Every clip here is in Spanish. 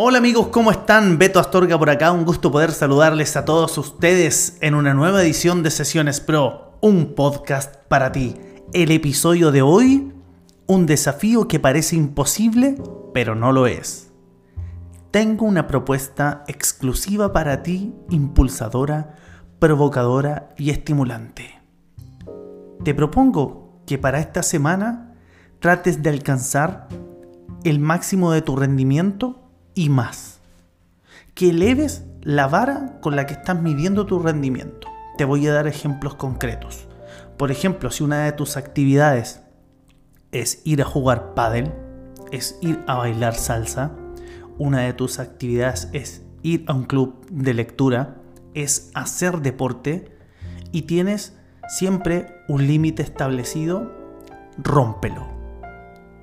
Hola amigos, ¿cómo están? Beto Astorga por acá, un gusto poder saludarles a todos ustedes en una nueva edición de Sesiones Pro, un podcast para ti. El episodio de hoy, un desafío que parece imposible, pero no lo es. Tengo una propuesta exclusiva para ti, impulsadora, provocadora y estimulante. Te propongo que para esta semana trates de alcanzar el máximo de tu rendimiento y más. Que eleves la vara con la que estás midiendo tu rendimiento. Te voy a dar ejemplos concretos. Por ejemplo, si una de tus actividades es ir a jugar pádel, es ir a bailar salsa, una de tus actividades es ir a un club de lectura, es hacer deporte y tienes siempre un límite establecido, rómpelo.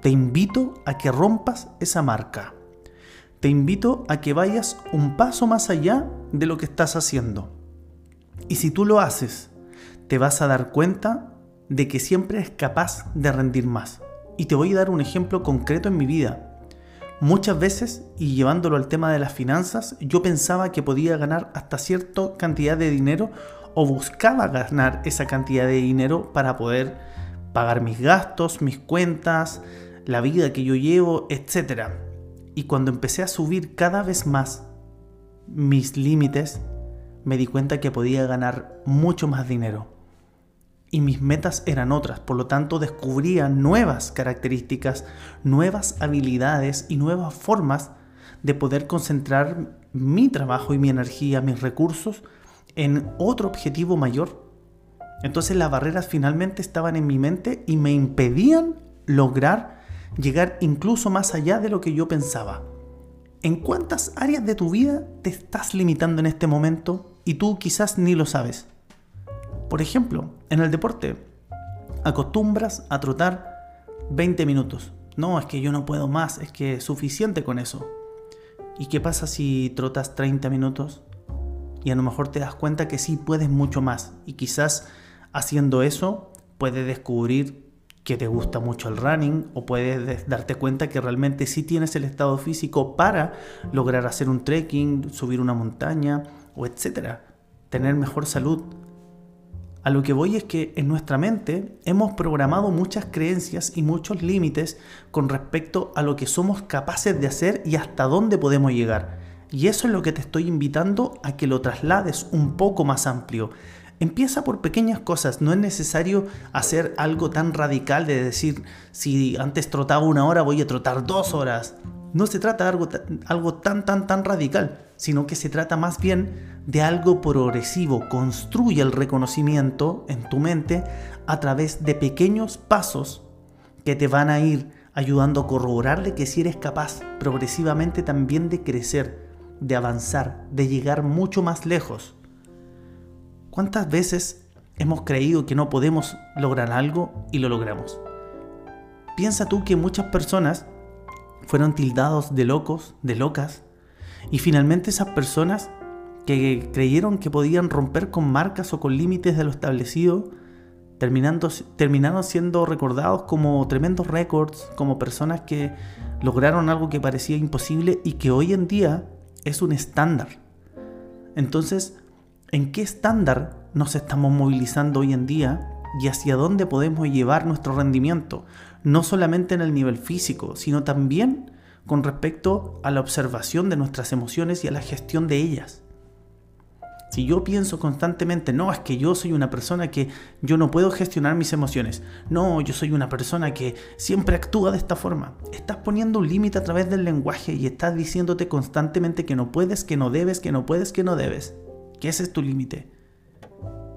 Te invito a que rompas esa marca te invito a que vayas un paso más allá de lo que estás haciendo. Y si tú lo haces, te vas a dar cuenta de que siempre eres capaz de rendir más. Y te voy a dar un ejemplo concreto en mi vida. Muchas veces, y llevándolo al tema de las finanzas, yo pensaba que podía ganar hasta cierta cantidad de dinero o buscaba ganar esa cantidad de dinero para poder pagar mis gastos, mis cuentas, la vida que yo llevo, etc. Y cuando empecé a subir cada vez más mis límites, me di cuenta que podía ganar mucho más dinero. Y mis metas eran otras, por lo tanto descubría nuevas características, nuevas habilidades y nuevas formas de poder concentrar mi trabajo y mi energía, mis recursos en otro objetivo mayor. Entonces las barreras finalmente estaban en mi mente y me impedían lograr llegar incluso más allá de lo que yo pensaba. ¿En cuántas áreas de tu vida te estás limitando en este momento y tú quizás ni lo sabes? Por ejemplo, en el deporte, acostumbras a trotar 20 minutos. No, es que yo no puedo más, es que es suficiente con eso. ¿Y qué pasa si trotas 30 minutos? Y a lo mejor te das cuenta que sí puedes mucho más. Y quizás haciendo eso puedes descubrir que te gusta mucho el running o puedes darte cuenta que realmente sí tienes el estado físico para lograr hacer un trekking, subir una montaña o etcétera, tener mejor salud. A lo que voy es que en nuestra mente hemos programado muchas creencias y muchos límites con respecto a lo que somos capaces de hacer y hasta dónde podemos llegar. Y eso es lo que te estoy invitando a que lo traslades un poco más amplio. Empieza por pequeñas cosas, no es necesario hacer algo tan radical de decir, si antes trotaba una hora, voy a trotar dos horas. No se trata de algo, tan, tan, tan radical, sino que se trata más bien de algo progresivo. Construye el reconocimiento en tu mente a través de pequeños pasos que te van a ir ayudando a corroborar de que si eres capaz progresivamente también de crecer, de avanzar, de llegar mucho más lejos. ¿Cuántas veces hemos creído que no podemos lograr algo y lo logramos? Piensa tú que muchas personas fueron tildados de locos, de locas, y finalmente esas personas que creyeron que podían romper con marcas o con límites de lo establecido, terminando, terminaron siendo recordados como tremendos récords, como personas que lograron algo que parecía imposible y que hoy en día es un estándar. Entonces, en qué estándar nos estamos movilizando hoy en día y hacia dónde podemos llevar nuestro rendimiento, no solamente en el nivel físico, sino también con respecto a la observación de nuestras emociones y a la gestión de ellas. Si yo pienso constantemente, no, es que yo soy una persona que yo no puedo gestionar mis emociones, no, yo soy una persona que siempre actúa de esta forma, estás poniendo un límite a través del lenguaje y estás diciéndote constantemente que no puedes, que no debes, que no puedes, que no debes ese es tu límite.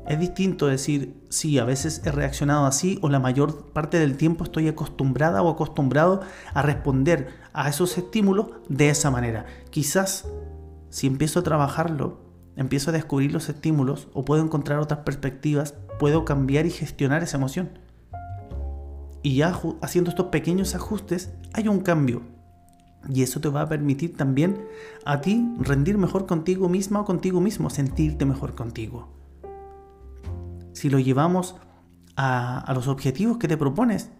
Es distinto decir, sí, a veces he reaccionado así o la mayor parte del tiempo estoy acostumbrada o acostumbrado a responder a esos estímulos de esa manera. Quizás si empiezo a trabajarlo, empiezo a descubrir los estímulos o puedo encontrar otras perspectivas, puedo cambiar y gestionar esa emoción. Y ya haciendo estos pequeños ajustes hay un cambio. Y eso te va a permitir también a ti rendir mejor contigo misma o contigo mismo, sentirte mejor contigo. Si lo llevamos a, los objetivos que te propones,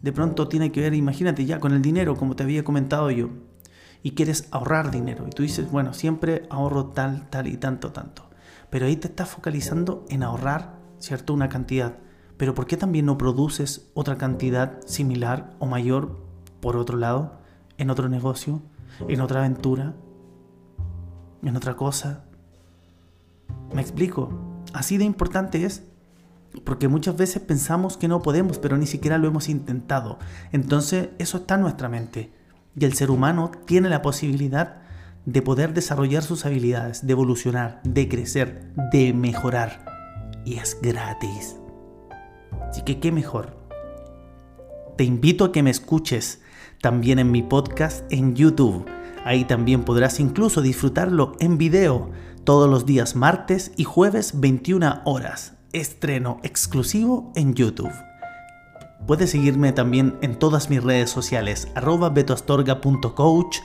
de pronto tiene que ver, imagínate ya con el dinero, como te había comentado yo, y quieres ahorrar dinero. Y tú dices, bueno, siempre ahorro tal, tal y tanto, tanto. Pero ahí te estás focalizando en ahorrar, ¿cierto? Una cantidad. Pero ¿por qué también no produces otra cantidad similar o mayor por otro lado? En otro negocio, en otra aventura, en otra cosa. ¿Me explico? Así de importante es porque muchas veces pensamos que no podemos, pero ni siquiera lo hemos intentado. Entonces eso está en nuestra mente. Y el ser humano tiene la posibilidad de poder desarrollar sus habilidades, de evolucionar, de crecer, de mejorar. Y es gratis. Así que qué mejor. Te invito a que me escuches también en mi podcast en YouTube. Ahí también podrás incluso disfrutarlo en video todos los días martes y jueves 21 horas. Estreno exclusivo en YouTube. Puedes seguirme también en todas mis redes sociales, arroba betoastorga.coach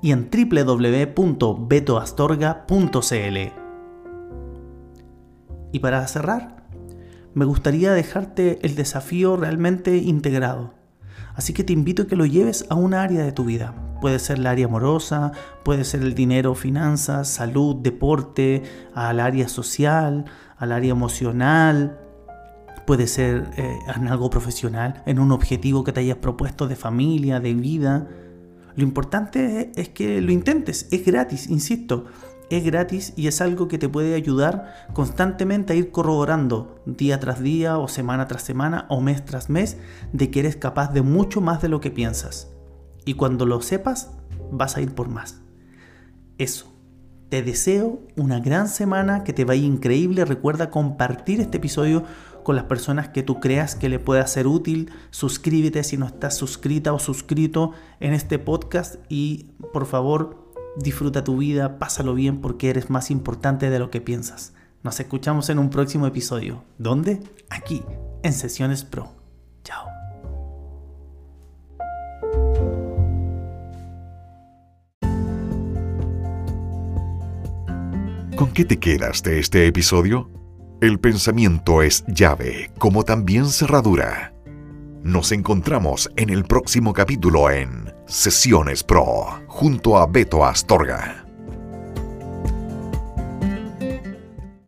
y en www.betoastorga.cl. Y para cerrar, me gustaría dejarte el desafío realmente integrado. Así que te invito a que lo lleves a una área de tu vida. Puede ser la área amorosa, puede ser el dinero, finanzas, salud, deporte, al área social, al área emocional, puede ser eh, en algo profesional, en un objetivo que te hayas propuesto de familia, de vida. Lo importante es que lo intentes, es gratis, insisto, es gratis y es algo que te puede ayudar constantemente a ir corroborando día tras día o semana tras semana o mes tras mes de que eres capaz de mucho más de lo que piensas. Y cuando lo sepas, vas a ir por más. Eso. Te deseo una gran semana, que te vaya increíble. Recuerda compartir este episodio con las personas que tú creas que le pueda ser útil. Suscríbete si no estás suscrita o suscrito en este podcast y por favor disfruta tu vida, pásalo bien porque eres más importante de lo que piensas. Nos escuchamos en un próximo episodio. ¿Dónde? Aquí, en Sesiones Pro. Chao. ¿Con qué te quedas de este episodio? El pensamiento es llave, como también cerradura. Nos encontramos en el próximo capítulo en Sesiones Pro, junto a Beto Astorga.